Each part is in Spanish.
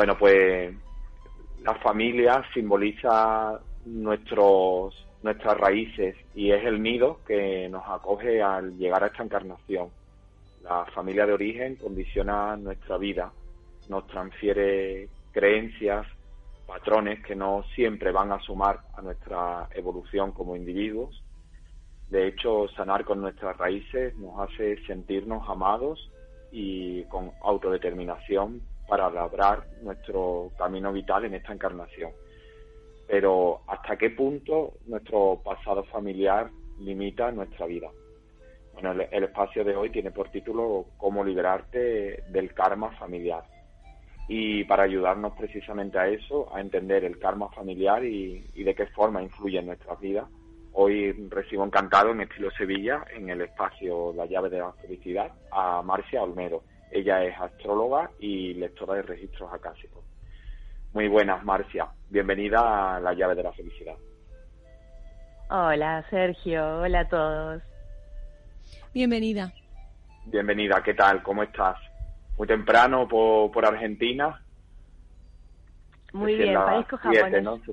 Bueno, pues la familia simboliza nuestros, nuestras raíces y es el nido que nos acoge al llegar a esta encarnación. La familia de origen condiciona nuestra vida, nos transfiere creencias, patrones que no siempre van a sumar a nuestra evolución como individuos. De hecho, sanar con nuestras raíces nos hace sentirnos amados y con autodeterminación para labrar nuestro camino vital en esta encarnación. Pero ¿hasta qué punto nuestro pasado familiar limita nuestra vida? Bueno, el, espacio de hoy tiene por título Cómo liberarte del karma familiar. Y para ayudarnos precisamente a eso, a entender el karma familiar y, de qué forma influye en nuestras vidas, hoy recibo encantado en estilo Sevilla, en el espacio La llave de la felicidad, a Marcia Olmedo ella es astróloga y lectora de registros acásicos. Muy buenas, Marcia. Bienvenida a La llave de la felicidad. Hola, Sergio. Hola a todos. Bienvenida. Bienvenida. ¿Qué tal? ¿Cómo estás? Muy temprano por, Argentina. Muy bien, parezco japonesa.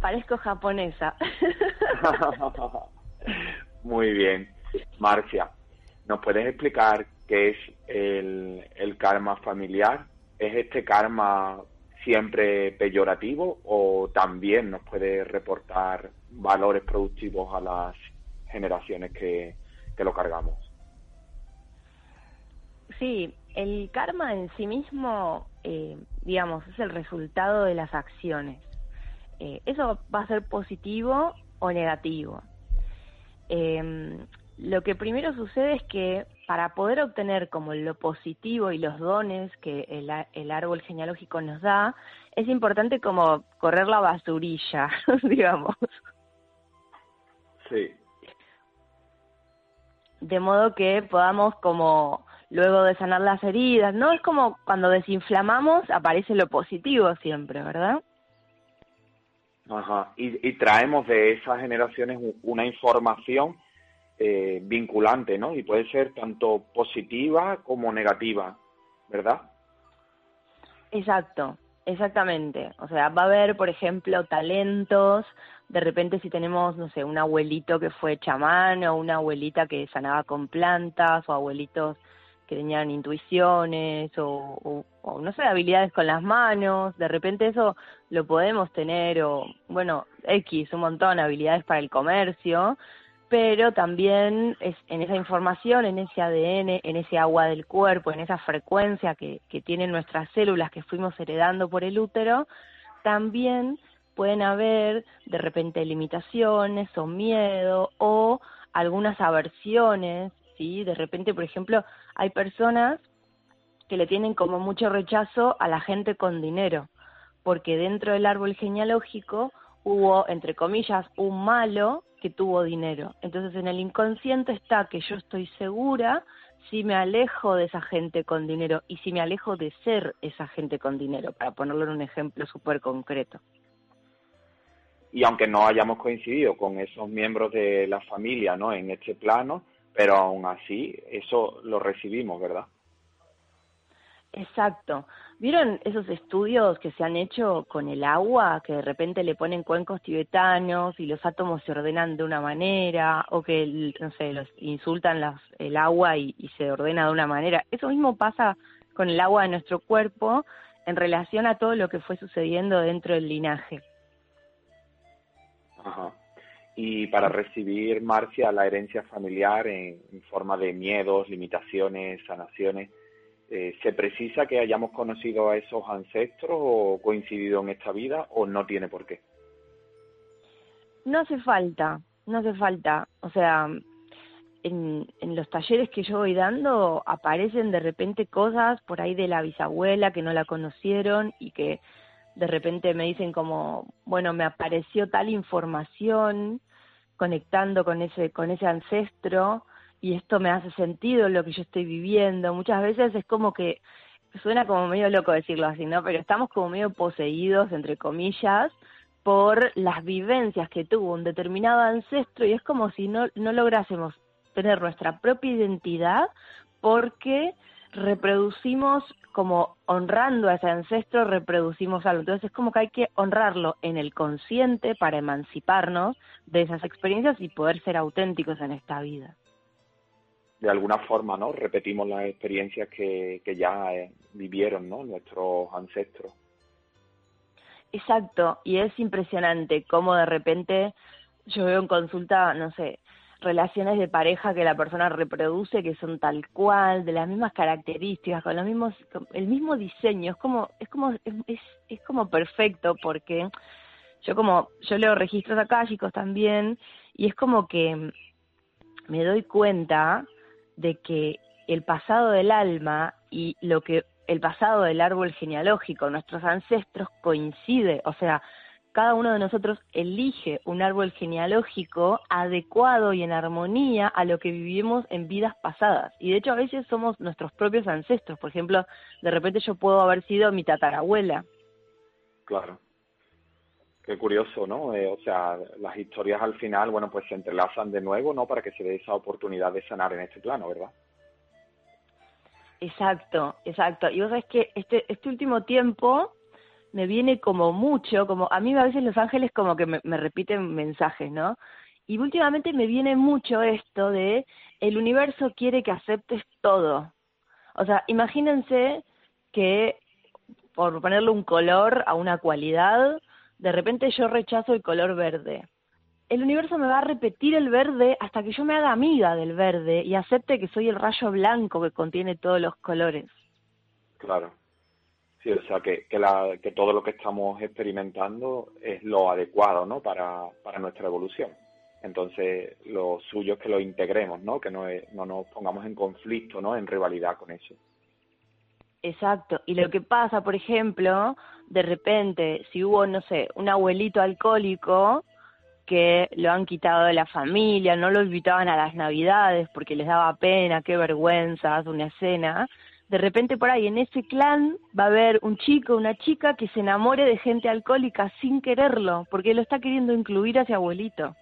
Parezco japonesa. Muy bien. Marcia, ¿nos puedes explicar que es el, karma familiar. ¿Es este karma siempre peyorativo o también nos puede reportar valores productivos a las generaciones que, lo cargamos? Sí, el karma en sí mismo, eh, digamos, es el resultado de las acciones. Eh, eso va a ser positivo o negativo. Eh, lo que primero sucede es que para poder obtener como lo positivo y los dones que el, el árbol genealógico nos da, es importante como correr la basurilla, digamos. Sí. De modo que podamos como luego de sanar las heridas, ¿no? Es como cuando desinflamamos aparece lo positivo siempre, ¿verdad? Ajá, y, y traemos de esas generaciones una información eh, vinculante, ¿no? Y puede ser tanto positiva como negativa, ¿verdad? Exacto, exactamente. O sea, va a haber, por ejemplo, talentos. De repente, si tenemos, no sé, un abuelito que fue chamán o una abuelita que sanaba con plantas o abuelitos que tenían intuiciones o, no sé, habilidades con las manos, de repente eso lo podemos tener o, bueno, X, un montón, habilidades para el comercio, pero también es en esa información, en ese ADN, en ese agua del cuerpo, en esa frecuencia que, que tienen nuestras células que fuimos heredando por el útero, también pueden haber de repente limitaciones o miedo o algunas aversiones, ¿sí? De repente, por ejemplo, hay personas que le tienen como mucho rechazo a la gente con dinero, porque dentro del árbol genealógico hubo, entre comillas, un malo que tuvo dinero. Entonces en el inconsciente está que yo estoy segura si me alejo de esa gente con dinero y si me alejo de ser esa gente con dinero, para ponerlo en un ejemplo súper concreto. Y aunque no hayamos coincidido con esos miembros de la familia ¿no? en este plano, pero aún así eso lo recibimos, ¿verdad? Exacto. ¿Vieron esos estudios que se han hecho con el agua, que de repente le ponen cuencos tibetanos y los átomos se ordenan de una manera, o que, no sé, los insultan las, el agua y, se ordena de una manera? Eso mismo pasa con el agua de nuestro cuerpo en relación a todo lo que fue sucediendo dentro del linaje. Ajá. Y para recibir, Marcia, la herencia familiar en forma de miedos, limitaciones, sanaciones, eh, ¿Se precisa que hayamos conocido a esos ancestros o coincidido en esta vida o no tiene por qué? No hace falta, no hace falta. O sea, en, en los talleres que yo voy dando aparecen de repente cosas por ahí de la bisabuela que no la conocieron y que de repente me dicen como, bueno, me apareció tal información conectando con ese, con ese ancestro y esto me hace sentido lo que yo estoy viviendo. Muchas veces es como que suena como medio loco decirlo así, ¿no? Pero estamos como medio poseídos, entre comillas, por las vivencias que tuvo un determinado ancestro y es como si no, no lográsemos tener nuestra propia identidad porque reproducimos como honrando a ese ancestro, reproducimos algo. Entonces es como que hay que honrarlo en el consciente para emanciparnos de esas experiencias y poder ser auténticos en esta vida. De alguna forma, ¿no? Repetimos las experiencias que, que ya eh, vivieron, ¿no? Nuestros ancestros. Exacto, y es impresionante cómo de repente yo veo en consulta, no sé, relaciones de pareja que la persona reproduce que son tal cual, de las mismas características, con los mismos, el mismo diseño, es como, es como, es, es como perfecto porque yo como, yo leo registros acálicos también y es como que me doy cuenta de que el pasado del alma y lo que el pasado del árbol genealógico, nuestros ancestros coincide, o sea, cada uno de nosotros elige un árbol genealógico adecuado y en armonía a lo que vivimos en vidas pasadas. Y de hecho a veces somos nuestros propios ancestros. Por ejemplo, de repente yo puedo haber sido mi tatarabuela. Claro. Qué curioso, ¿no? Eh, o sea, las historias al final, bueno, pues se entrelazan de nuevo, ¿no? Para que se dé esa oportunidad de sanar en este plano, ¿verdad? Exacto, exacto. Y vos sabés que este, este último tiempo me viene como mucho, como a mí a veces los ángeles como que me, repiten mensajes, ¿no? Y últimamente me viene mucho esto de el universo quiere que aceptes todo. O sea, imagínense que por ponerle un color a una cualidad, de repente yo rechazo el color verde. El universo me va a repetir el verde hasta que yo me haga amiga del verde y acepte que soy el rayo blanco que contiene todos los colores. Claro o sea, que, que, la, que todo lo que estamos experimentando es lo adecuado, ¿no? Para, para nuestra evolución. Entonces, lo suyo es que lo integremos, ¿no? Que no, no nos pongamos en conflicto, ¿no? En rivalidad con eso. Exacto. Y lo que pasa, por ejemplo, de repente, si hubo, no sé, un abuelito alcohólico que lo han quitado de la familia, no lo invitaban a las navidades porque les daba pena, qué vergüenza, una cena, de repente por ahí en ese clan va a haber un chico, una chica que se enamore de gente alcohólica sin quererlo, porque lo está queriendo incluir a ese abuelito.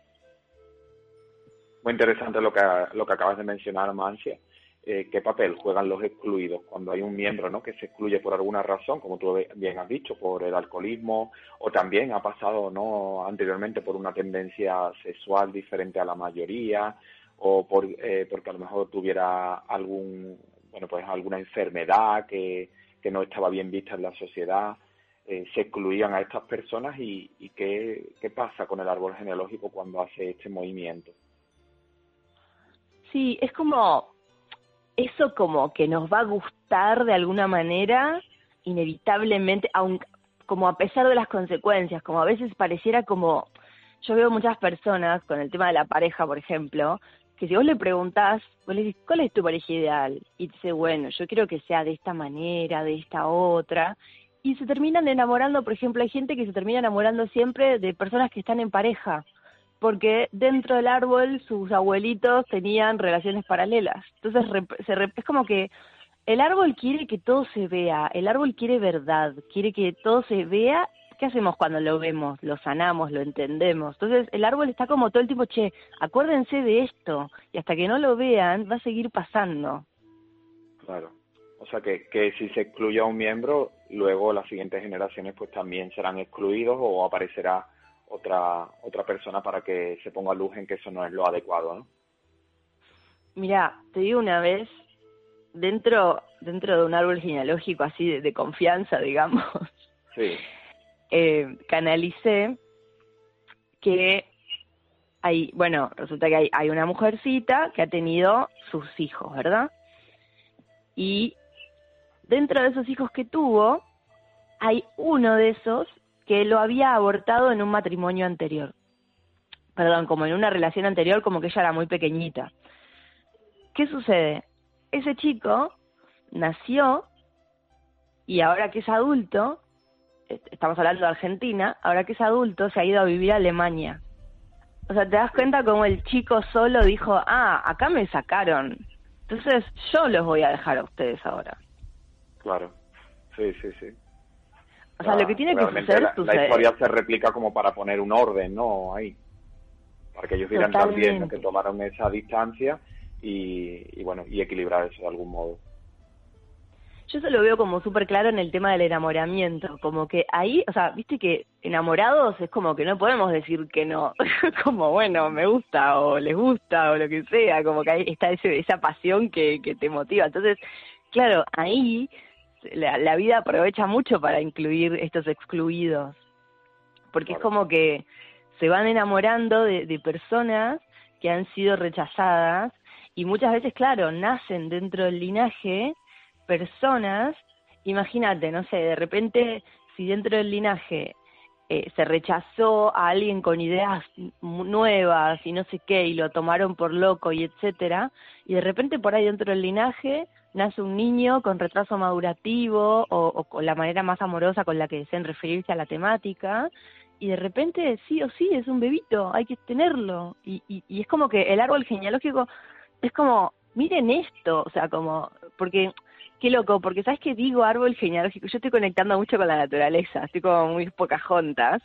Muy interesante lo que, lo que acabas de mencionar, Mancia. Eh, ¿Qué papel juegan los excluidos cuando hay un miembro ¿no? que se excluye por alguna razón, como tú bien has dicho, por el alcoholismo, o también ha pasado no anteriormente por una tendencia sexual diferente a la mayoría, o por, eh, porque a lo mejor tuviera algún bueno, pues alguna enfermedad que, que no estaba bien vista en la sociedad, eh, se excluían a estas personas y, y qué, qué pasa con el árbol genealógico cuando hace este movimiento. Sí, es como eso como que nos va a gustar de alguna manera, inevitablemente, aunque, como a pesar de las consecuencias, como a veces pareciera como, yo veo muchas personas con el tema de la pareja, por ejemplo, que si vos le preguntás, vos le dices, ¿cuál es tu pareja ideal? Y dice, bueno, yo quiero que sea de esta manera, de esta otra. Y se terminan enamorando, por ejemplo, hay gente que se termina enamorando siempre de personas que están en pareja, porque dentro del árbol sus abuelitos tenían relaciones paralelas. Entonces se es como que el árbol quiere que todo se vea, el árbol quiere verdad, quiere que todo se vea ¿qué hacemos cuando lo vemos? Lo sanamos, lo entendemos. Entonces el árbol está como todo el tiempo, che, acuérdense de esto, y hasta que no lo vean va a seguir pasando. Claro. O sea que, que si se excluye a un miembro, luego las siguientes generaciones pues también serán excluidos o aparecerá otra otra persona para que se ponga luz en que eso no es lo adecuado, ¿no? Mira, te digo una vez, dentro dentro de un árbol genealógico así de, de confianza, digamos, sí eh, canalicé que hay, bueno, resulta que hay, hay una mujercita que ha tenido sus hijos, ¿verdad? Y dentro de esos hijos que tuvo, hay uno de esos que lo había abortado en un matrimonio anterior. Perdón, como en una relación anterior, como que ella era muy pequeñita. ¿Qué sucede? Ese chico nació y ahora que es adulto, estamos hablando de Argentina, ahora que es adulto, se ha ido a vivir a Alemania. O sea, te das cuenta como el chico solo dijo, ah, acá me sacaron. Entonces yo los voy a dejar a ustedes ahora. Claro, sí, sí, sí. O sea, lo que tiene que suceder, la, la historia se replica como para poner un orden, ¿no? Ahí. Para que ellos dirán también que tomaron esa distancia y, y, bueno, y equilibrar eso de algún modo. yo eso lo veo como súper claro en el tema del enamoramiento, como que ahí, o sea, viste que enamorados es como que no podemos decir que no, como bueno, me gusta o les gusta o lo que sea, como que ahí está ese, esa pasión que, que te motiva. Entonces, claro, ahí la, la vida aprovecha mucho para incluir estos excluidos, porque es como que se van enamorando de, de personas que han sido rechazadas y muchas veces, claro, nacen dentro del linaje personas, imagínate, no sé, de repente si dentro del linaje eh, se rechazó a alguien con ideas nuevas y no sé qué y lo tomaron por loco y etcétera, y de repente por ahí dentro del linaje nace un niño con retraso madurativo o, o con la manera más amorosa con la que deseen referirse a la temática y de repente sí o sí es un bebito, hay que tenerlo. Y, y, y, es como que el árbol genealógico es como, miren esto, o sea, como, porque, qué loco, porque sabes que digo árbol genealógico, yo estoy conectando mucho con la naturaleza, estoy como muy pocas juntas.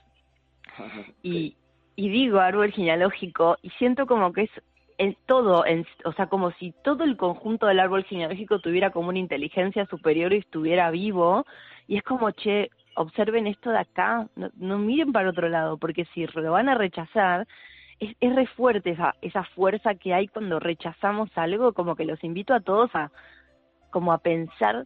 Y, y digo árbol genealógico y siento como que es en todo, en, o sea, como si todo el conjunto del árbol genealógico tuviera como una inteligencia superior y estuviera vivo, y es como, che, observen esto de acá, no, no miren para otro lado, porque si lo van a rechazar, es, es re fuerte esa, esa fuerza que hay cuando rechazamos algo, como que los invito a todos a, como a pensar,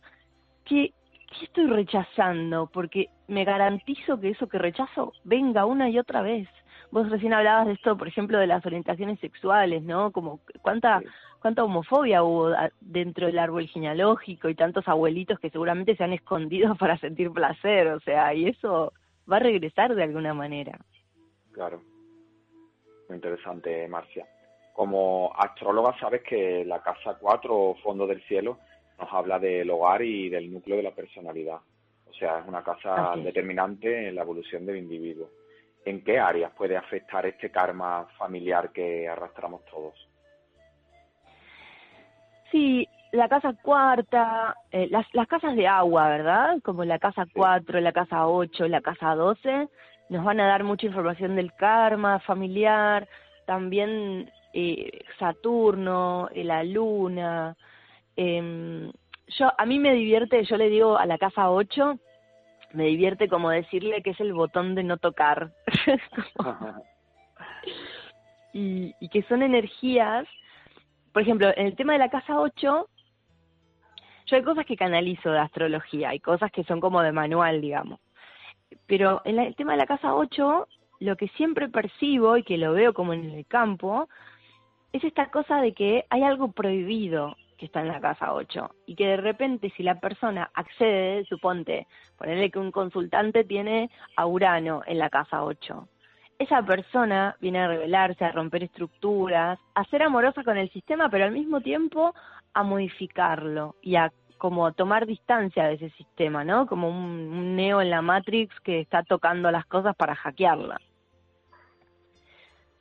¿qué, qué estoy rechazando? Porque me garantizo que eso que rechazo venga una y otra vez. Vos recién hablabas de esto, por ejemplo, de las orientaciones sexuales, ¿no? Como cuánta sí. cuánta homofobia hubo dentro del árbol genealógico y tantos abuelitos que seguramente se han escondido para sentir placer, o sea, y eso va a regresar de alguna manera. Claro. Muy interesante, Marcia. Como astróloga sabes que la casa 4 o fondo del cielo nos habla del hogar y del núcleo de la personalidad. O sea, es una casa determinante en la evolución del individuo. ¿En qué áreas puede afectar este karma familiar que arrastramos todos? Sí, la casa cuarta, eh, las, las casas de agua, ¿verdad? Como la casa 4, la casa 8, la casa 12, nos van a dar mucha información del karma familiar, también eh, Saturno, eh, la luna. Eh, yo A mí me divierte, yo le digo a la casa 8, me divierte como decirle que es el botón de no tocar. y, y que son energías, por ejemplo, en el tema de la casa 8, yo hay cosas que canalizo de astrología, hay cosas que son como de manual, digamos. Pero en la, el tema de la casa 8, lo que siempre percibo y que lo veo como en el campo, es esta cosa de que hay algo prohibido que está en la casa 8 y que de repente si la persona accede, suponte, ponerle que un consultante tiene a Urano en la casa 8. Esa persona viene a revelarse, a romper estructuras, a ser amorosa con el sistema, pero al mismo tiempo a modificarlo y a como tomar distancia de ese sistema, ¿no? Como un, neo en la Matrix que está tocando las cosas para hackearla.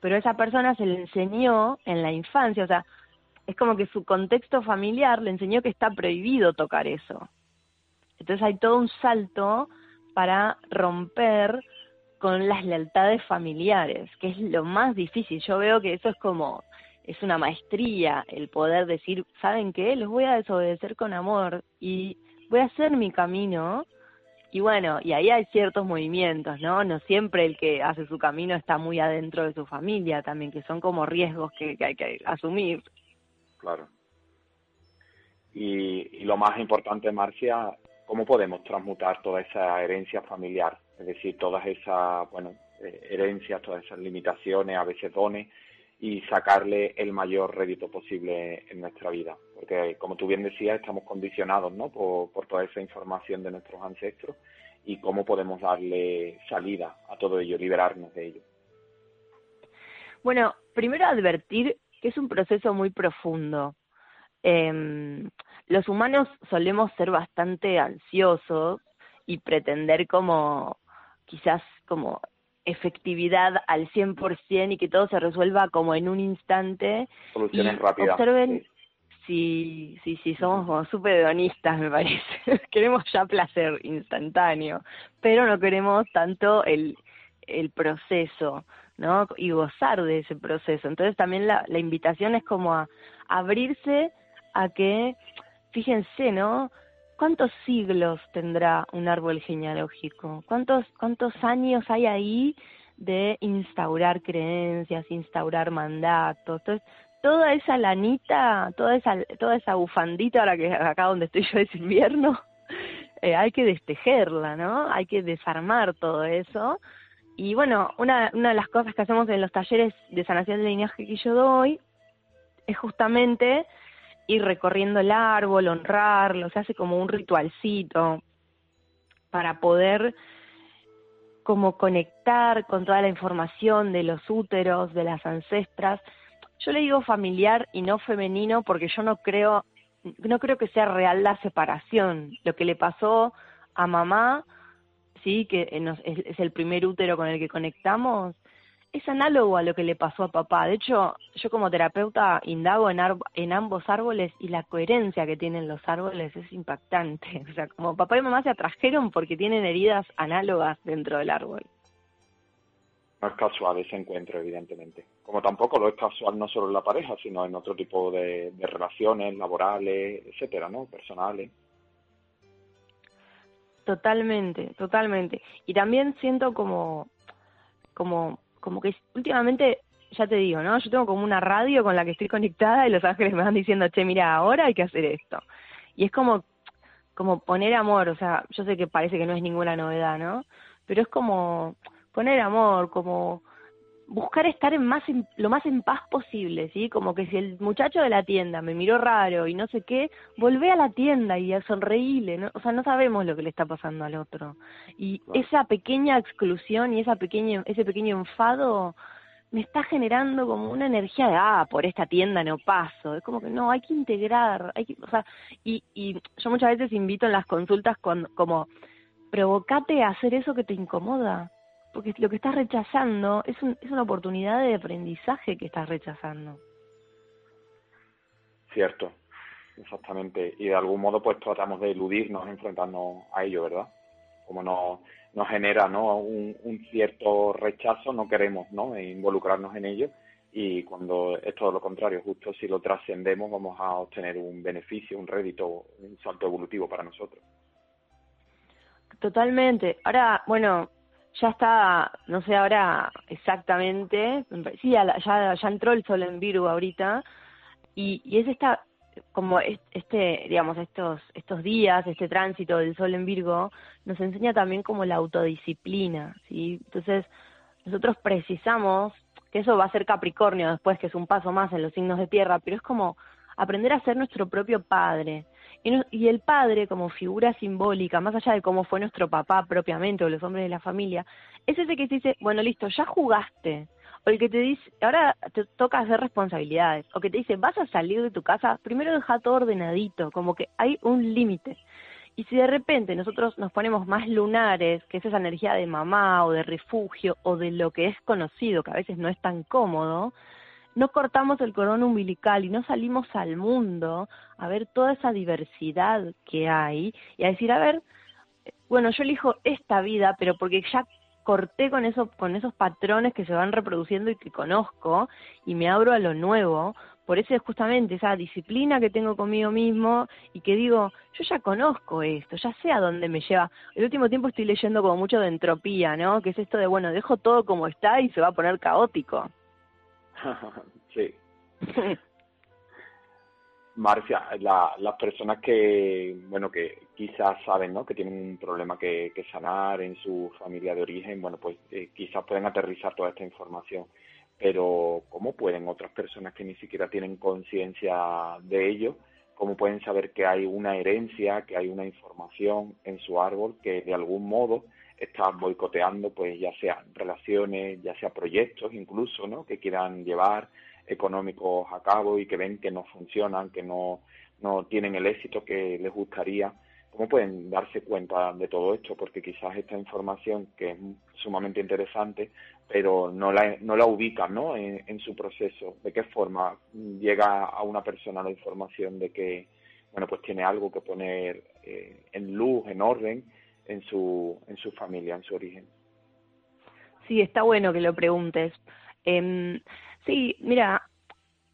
Pero esa persona se le enseñó en la infancia, o sea, es como que su contexto familiar le enseñó que está prohibido tocar eso. Entonces hay todo un salto para romper con las lealtades familiares, que es lo más difícil. Yo veo que eso es como, es una maestría, el poder decir, ¿saben qué? Los voy a desobedecer con amor y voy a hacer mi camino. Y bueno, y ahí hay ciertos movimientos, ¿no? No siempre el que hace su camino está muy adentro de su familia también, que son como riesgos que, que hay que asumir. Claro. Y, y, lo más importante, Marcia, ¿cómo podemos transmutar toda esa herencia familiar? Es decir, todas esas, bueno, eh, herencias, todas esas limitaciones, a veces dones, y sacarle el mayor rédito posible en nuestra vida. Porque, como tú bien decías, estamos condicionados, ¿no? Por, por toda esa información de nuestros ancestros y cómo podemos darle salida a todo ello, liberarnos de ello. Bueno, primero advertir que es un proceso muy profundo. Eh, los humanos solemos ser bastante ansiosos y pretender como quizás como efectividad al 100% y que todo se resuelva como en un instante. Soluciones rápidas. Observen, sí, sí, sí, somos como súper hedonistas, me parece. queremos ya placer instantáneo, pero no queremos tanto el, el proceso. ¿No? Y gozar de ese proceso. Entonces también la, la invitación es como a, abrirse a que, fíjense, ¿no? ¿cuántos siglos tendrá un árbol genealógico? ¿Cuántos, cuántos años hay ahí de instaurar creencias, instaurar mandatos? Entonces, toda esa lanita, toda esa, toda esa bufandita, ahora que acá donde estoy yo es invierno, eh, hay que destejerla, ¿no? Hay que desarmar todo eso. Y bueno, una, una de las cosas que hacemos en los talleres de sanación de linaje que yo doy es justamente ir recorriendo el árbol, honrarlo, se hace como un ritualcito para poder como conectar con toda la información de los úteros, de las ancestras. Yo le digo familiar y no femenino porque yo no creo, no creo que sea real la separación. Lo que le pasó a mamá, sí, que es el primer útero con el que conectamos, es análogo a lo que le pasó a papá. De hecho, yo como terapeuta indago en, en ambos árboles y la coherencia que tienen los árboles es impactante. O sea, como papá y mamá se atrajeron porque tienen heridas análogas dentro del árbol. No es casual ese encuentro, evidentemente. Como tampoco lo es casual no solo en la pareja, sino en otro tipo de relaciones laborales, etcétera, ¿no? Personales. Totalmente, totalmente. Y también siento como, como como que últimamente, ya te digo, ¿no? Yo tengo como una radio con la que estoy conectada y los ángeles me van diciendo, che, mira, ahora hay que hacer esto. Y es como, como poner amor, o sea, yo sé que parece que no es ninguna novedad, ¿no? Pero es como poner amor, como buscar estar en más lo más en paz posible, ¿sí? Como que si el muchacho de la tienda me miró raro y no sé qué, volvé a la tienda y a sonreírle, ¿no? O sea, no sabemos lo que le está pasando al otro. Y esa pequeña exclusión y esa pequeña, ese pequeño enfado me está generando como una energía de, ah, por esta tienda no paso. Es como que no, hay que integrar, hay que, o sea, y, y yo muchas veces invito en las consultas con, como, provocate a hacer eso que te incomoda porque lo que estás rechazando es, es una oportunidad de aprendizaje que estás rechazando. Cierto, exactamente. Y de algún modo pues tratamos de eludirnos, enfrentarnos a ello, ¿verdad? Como nos, nos genera ¿no? Un, un, cierto rechazo, no queremos ¿no? involucrarnos en ello y cuando es todo lo contrario, justo si lo trascendemos vamos a obtener un beneficio, un rédito, un salto evolutivo para nosotros. Totalmente. Ahora, bueno, ya está, no sé ahora exactamente, sí, ya, ya, entró el sol en Virgo ahorita, y, y es esta, como este, digamos, estos, estos días, este tránsito del sol en Virgo, nos enseña también como la autodisciplina, ¿sí? Entonces, nosotros precisamos, que eso va a ser Capricornio después, que es un paso más en los signos de tierra, pero es como aprender a ser nuestro propio padre, y, el padre, como figura simbólica, más allá de cómo fue nuestro papá propiamente o los hombres de la familia, es ese que te dice, bueno, listo, ya jugaste. O el que te dice, ahora te toca hacer responsabilidades. O que te dice, vas a salir de tu casa, primero deja todo ordenadito, como que hay un límite. Y si de repente nosotros nos ponemos más lunares, que es esa energía de mamá o de refugio o de lo que es conocido, que a veces no es tan cómodo, no cortamos el cordón umbilical y no salimos al mundo a ver toda esa diversidad que hay y a decir, a ver, bueno, yo elijo esta vida, pero porque ya corté con eso, con esos patrones que se van reproduciendo y que conozco y me abro a lo nuevo, por eso es justamente esa disciplina que tengo conmigo mismo y que digo, yo ya conozco esto, ya sé a dónde me lleva. El último tiempo estoy leyendo como mucho de entropía, ¿no? Que es esto de, bueno, dejo todo como está y se va a poner caótico. sí. Marcia, la, las personas que, bueno, que quizás saben, ¿no? Que tienen un problema que, que sanar en su familia de origen, bueno, pues eh, quizás pueden aterrizar toda esta información. Pero, ¿cómo pueden otras personas que ni siquiera tienen conciencia de ello, cómo pueden saber que hay una herencia, que hay una información en su árbol que de algún modo está boicoteando, pues ya sea relaciones, ya sea proyectos incluso, ¿no? Que quieran llevar económicos a cabo y que ven que no funcionan, que no, no tienen el éxito que les gustaría. ¿Cómo pueden darse cuenta de todo esto? Porque quizás esta información, que es sumamente interesante, pero no la, no la ubican ¿no? En, su proceso. ¿De qué forma llega a una persona la información de que bueno, pues tiene algo que poner eh, en luz, en orden, en su, en su familia, en su origen? Sí, está bueno que lo preguntes. Eh, Sí, mira,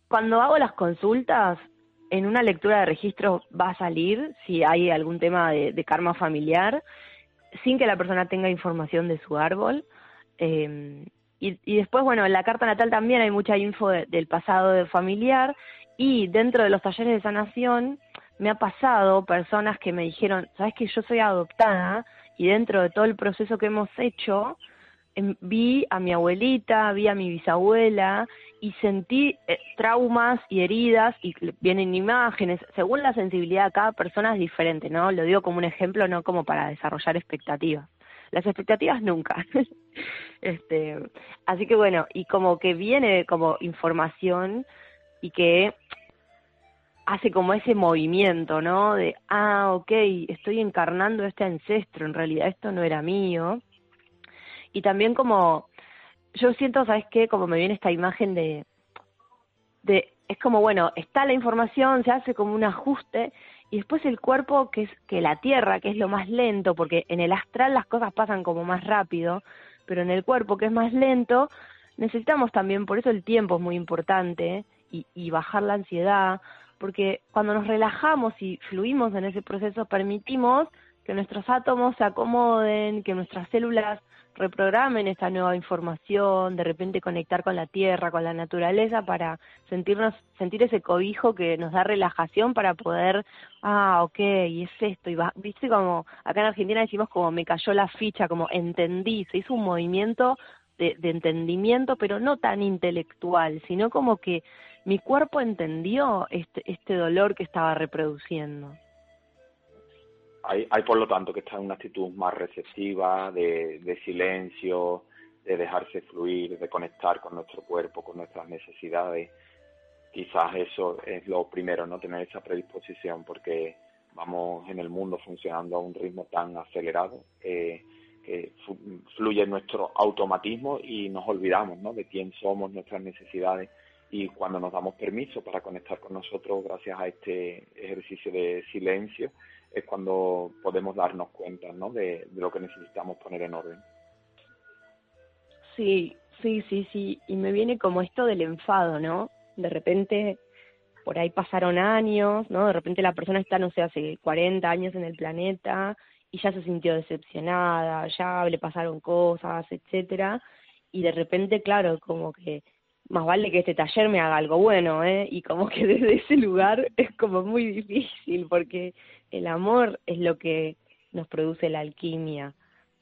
cuando hago las consultas, en una lectura de registro va a salir si hay algún tema de, karma familiar, sin que la persona tenga información de su árbol. Eh, y, después, bueno, en la carta natal también hay mucha info del pasado familiar y dentro de los talleres de sanación me ha pasado personas que me dijeron, sabes que yo soy adoptada y dentro de todo el proceso que hemos hecho, em, vi a mi abuelita, vi a mi bisabuela y sentí eh, traumas y heridas y vienen imágenes, según la sensibilidad de cada persona es diferente, ¿no? Lo digo como un ejemplo, no como para desarrollar expectativas. Las expectativas nunca. este, así que bueno, y como que viene como información y que hace como ese movimiento, ¿no? De, ah, ok, estoy encarnando este ancestro, en realidad esto no era mío. Y también como, yo siento, ¿sabes qué? Como me viene esta imagen de, de, es como, bueno, está la información, se hace como un ajuste, y después el cuerpo, que es que la tierra, que es lo más lento, porque en el astral las cosas pasan como más rápido, pero en el cuerpo, que es más lento, necesitamos también, por eso el tiempo es muy importante, y, y bajar la ansiedad, porque cuando nos relajamos y fluimos en ese proceso, permitimos que nuestros átomos se acomoden, que nuestras células reprogramen esta nueva información, de repente conectar con la tierra, con la naturaleza para sentirnos sentir ese cobijo que nos da relajación para poder, ah, ok, y es esto y va, viste como acá en Argentina decimos como me cayó la ficha, como entendí, se hizo un movimiento de, de entendimiento, pero no tan intelectual, sino como que mi cuerpo entendió este, este dolor que estaba reproduciendo. Hay, hay por lo tanto que estar en una actitud más receptiva, de, de silencio, de dejarse fluir, de conectar con nuestro cuerpo, con nuestras necesidades. Quizás eso es lo primero, no tener esa predisposición, porque vamos en el mundo funcionando a un ritmo tan acelerado eh, que fluye nuestro automatismo y nos olvidamos ¿no? de quién somos, nuestras necesidades y cuando nos damos permiso para conectar con nosotros gracias a este ejercicio de silencio es cuando podemos darnos cuenta ¿no? de, lo que necesitamos poner en orden. Sí, sí, sí, sí, y me viene como esto del enfado, ¿no? De repente por ahí pasaron años, ¿no? De repente la persona está, no sé, hace 40 años en el planeta y ya se sintió decepcionada, ya le pasaron cosas, etcétera, y de repente, claro, como que más vale que este taller me haga algo bueno, ¿eh? Y como que desde ese lugar es como muy difícil, porque el amor es lo que nos produce la alquimia.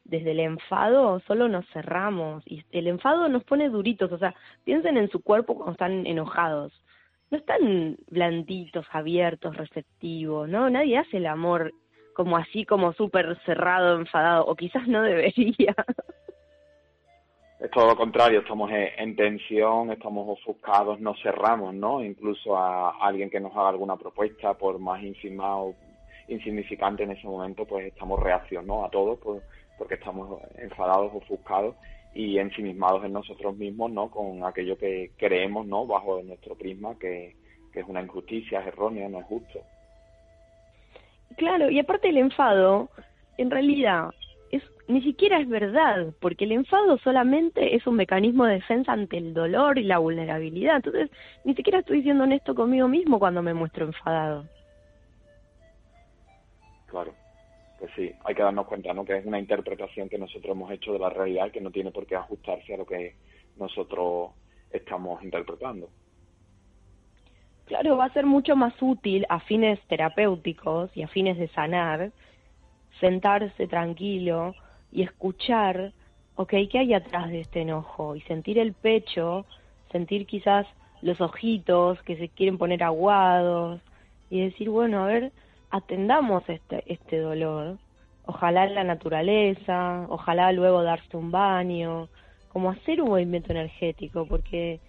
Desde el enfado solo nos cerramos y el enfado nos pone duritos, o sea, piensen en su cuerpo cuando están enojados. No están blanditos, abiertos, receptivos, ¿no? Nadie hace el amor como así, como súper cerrado, enfadado, o quizás no debería. es todo lo contrario, estamos en, tensión, estamos ofuscados, nos cerramos, ¿no? Incluso a, alguien que nos haga alguna propuesta, por más ínfima o insignificante en ese momento, pues estamos reaccionando a todo, pues, porque estamos enfadados, ofuscados y ensimismados en nosotros mismos, ¿no? Con aquello que creemos, ¿no? Bajo nuestro prisma, que, que es una injusticia, es erróneo, no es justo. Claro, y aparte el enfado, en realidad, ni siquiera es verdad, porque el enfado solamente es un mecanismo de defensa ante el dolor y la vulnerabilidad. Entonces, ni siquiera estoy siendo honesto conmigo mismo cuando me muestro enfadado. Claro, pues sí, hay que darnos cuenta, ¿no? Que es una interpretación que nosotros hemos hecho de la realidad que no tiene por qué ajustarse a lo que nosotros estamos interpretando. Claro, va a ser mucho más útil a fines terapéuticos y a fines de sanar sentarse tranquilo y escuchar, ok, ¿qué hay atrás de este enojo? Y sentir el pecho, sentir quizás los ojitos que se quieren poner aguados y decir, bueno, a ver, atendamos este, este dolor. Ojalá en la naturaleza, ojalá luego darse un baño, como hacer un movimiento energético, porque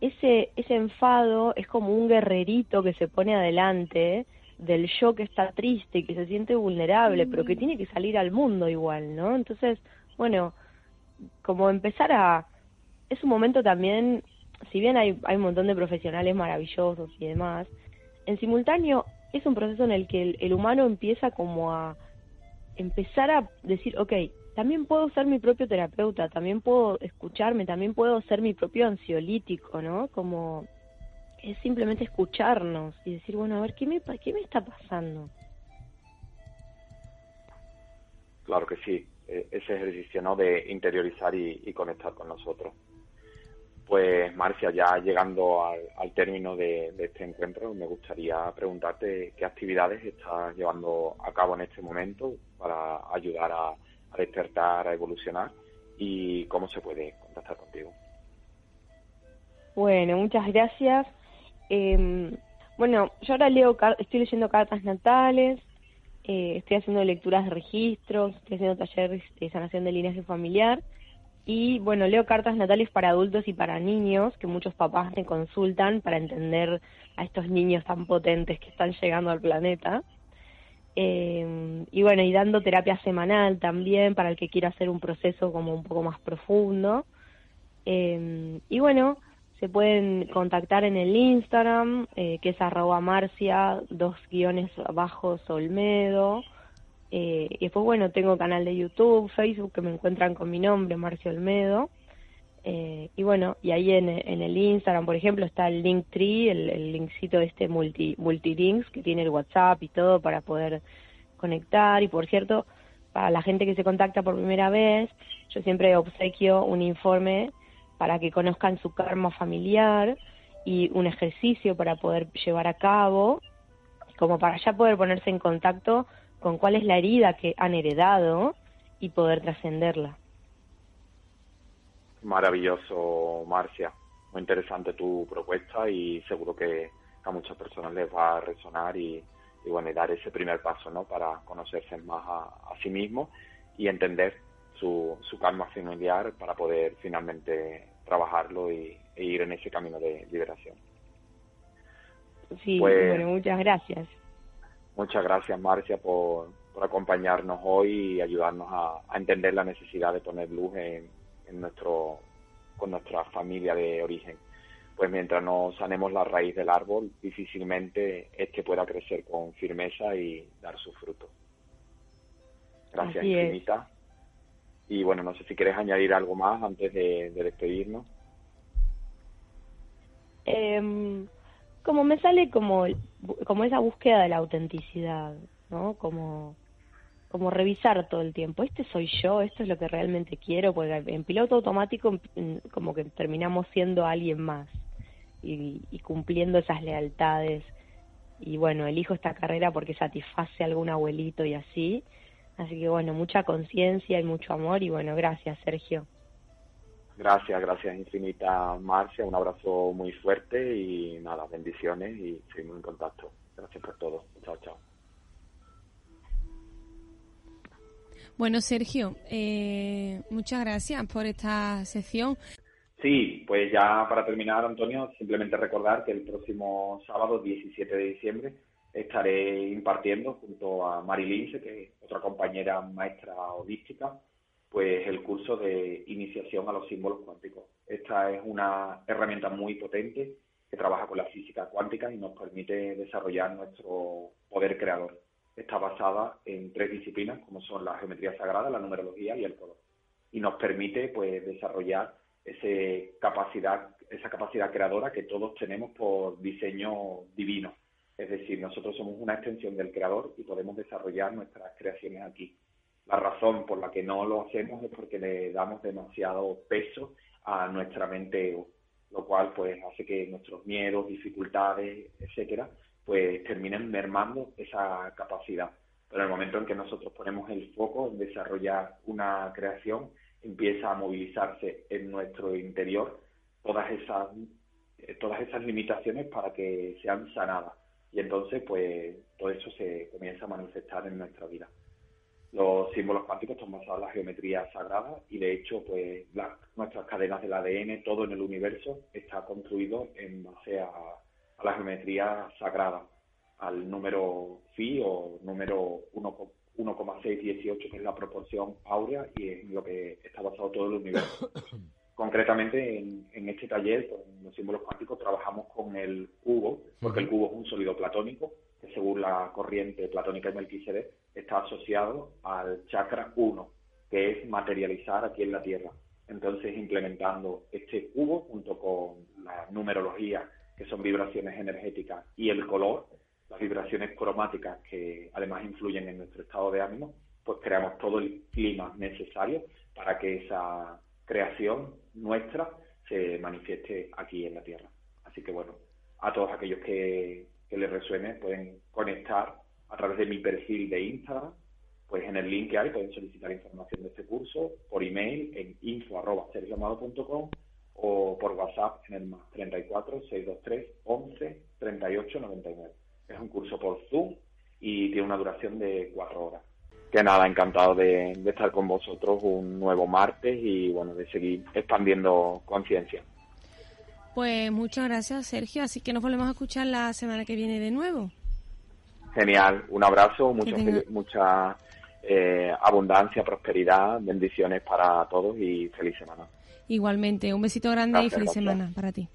ese, ese enfado es como un guerrerito que se pone adelante del yo que está triste y que se siente vulnerable, pero que mm. tiene que salir al mundo igual, ¿no? Entonces, bueno, como empezar a... Es un momento también, si bien hay, hay un montón de profesionales maravillosos y demás, en simultáneo es un proceso en el que el, humano empieza como a empezar a decir, ok, también puedo ser mi propio terapeuta, también puedo escucharme, también puedo ser mi propio ansiolítico, ¿no? Como es simplemente escucharnos y decir, bueno, a ver, ¿qué me, qué me está pasando? Claro que sí, e, ese ejercicio ¿no? de interiorizar y, conectar con nosotros. Pues Marcia, ya llegando al, término de, este encuentro, me gustaría preguntarte qué actividades estás llevando a cabo en este momento para ayudar a, despertar, a evolucionar y cómo se puede contactar contigo. Bueno, muchas gracias. Eh, bueno, yo ahora leo, estoy leyendo cartas natales, eh, estoy haciendo lecturas de registros, estoy haciendo talleres de sanación de linaje familiar y bueno, leo cartas natales para adultos y para niños, que muchos papás me consultan para entender a estos niños tan potentes que están llegando al planeta. Eh, y bueno, y dando terapia semanal también para el que quiera hacer un proceso como un poco más profundo. Eh, y bueno, se pueden contactar en el Instagram, eh, que es arroba marcia, dos guiones abajo, Olmedo. Eh, y después, bueno, tengo canal de YouTube, Facebook, que me encuentran con mi nombre, Marcia Olmedo. Eh, y bueno, y ahí en, el Instagram, por ejemplo, está el Linktree, el, el linkcito este multi, multilinks que tiene el WhatsApp y todo para poder conectar. Y por cierto, para la gente que se contacta por primera vez, yo siempre obsequio un informe para que conozcan su karma familiar y un ejercicio para poder llevar a cabo, como para ya poder ponerse en contacto con cuál es la herida que han heredado y poder trascenderla. Maravilloso, Marcia. Muy interesante tu propuesta y seguro que a muchas personas les va a resonar y, bueno, y dar ese primer paso, ¿no? Para conocerse más a, a sí mismo y entender su, su karma familiar para poder finalmente trabajarlo y, e ir en ese camino de liberación. Sí, pues, bueno, muchas gracias. Muchas gracias, Marcia, por, por acompañarnos hoy y ayudarnos a, entender la necesidad de poner luz en, en nuestro con nuestra familia de origen. Pues mientras no sanemos la raíz del árbol, difícilmente este pueda crecer con firmeza y dar su fruto. Gracias infinita. Y bueno, no sé si quieres añadir algo más antes de, despedirnos. Eh, como me sale como, como esa búsqueda de la autenticidad, ¿no? Como, como revisar todo el tiempo. Este soy yo, esto es lo que realmente quiero, porque en piloto automático como que terminamos siendo alguien más y, y cumpliendo esas lealtades. Y bueno, elijo esta carrera porque satisface a algún abuelito y así Así que bueno, mucha conciencia y mucho amor y bueno, gracias Sergio. Gracias, gracias infinita Marcia, un abrazo muy fuerte y nada, bendiciones y seguimos en contacto. Gracias por todo. Chao, chao. Bueno, Sergio, eh, muchas gracias por esta sesión. Sí, pues ya para terminar, Antonio, simplemente recordar que el próximo sábado 17 de diciembre estaré impartiendo junto a Mari Lince, que es otra compañera maestra holística, pues el curso de iniciación a los símbolos cuánticos. Esta es una herramienta muy potente que trabaja con la física cuántica y nos permite desarrollar nuestro poder creador. Está basada en tres disciplinas como son la geometría sagrada, la numerología y el color. Y nos permite pues desarrollar ese capacidad, esa capacidad creadora que todos tenemos por diseño divino es decir, nosotros somos una extensión del creador y podemos desarrollar nuestras creaciones aquí. La razón por la que no lo hacemos es porque le damos demasiado peso a nuestra mente lo cual pues hace que nuestros miedos, dificultades, etcétera, pues terminen mermando esa capacidad. Pero en el momento en que nosotros ponemos el foco en desarrollar una creación, empieza a movilizarse en nuestro interior todas esas todas esas limitaciones para que sean sanadas y entonces pues todo eso se comienza a manifestar en nuestra vida. Los símbolos cuánticos están basados en la geometría sagrada y de hecho pues nuestras cadenas del ADN, todo en el universo está construido en base a, la geometría sagrada, al número phi o número 1,618 que es la proporción áurea y es lo que está basado todo el universo. Concretamente, en, este taller, con los símbolos cuánticos, trabajamos con el cubo, porque el cubo es un sólido platónico, que según la corriente platónica de Melquisedec, está asociado al chakra 1, que es materializar aquí en la Tierra. Entonces, implementando este cubo junto con la numerología que son vibraciones energéticas, y el color, las vibraciones cromáticas que además influyen en nuestro estado de ánimo, pues creamos todo el clima necesario para que esa creación nuestra se manifieste aquí en la Tierra. Así que bueno, a todos aquellos que, les resuene pueden conectar a través de mi perfil de Instagram, pues en el link que hay pueden solicitar información de este curso por email en info.sergiomado.com o por WhatsApp en el más 34 623 11 38 99. Es un curso por Zoom y tiene una duración de cuatro horas. Que nada, encantado de, de estar con vosotros un nuevo martes y bueno, de seguir expandiendo conciencia. Pues muchas gracias, Sergio. Así que nos volvemos a escuchar la semana que viene de nuevo. Genial. Un abrazo, mucha, mucha eh, abundancia, prosperidad, bendiciones para todos y feliz semana. Igualmente, un besito grande y feliz semana para ti.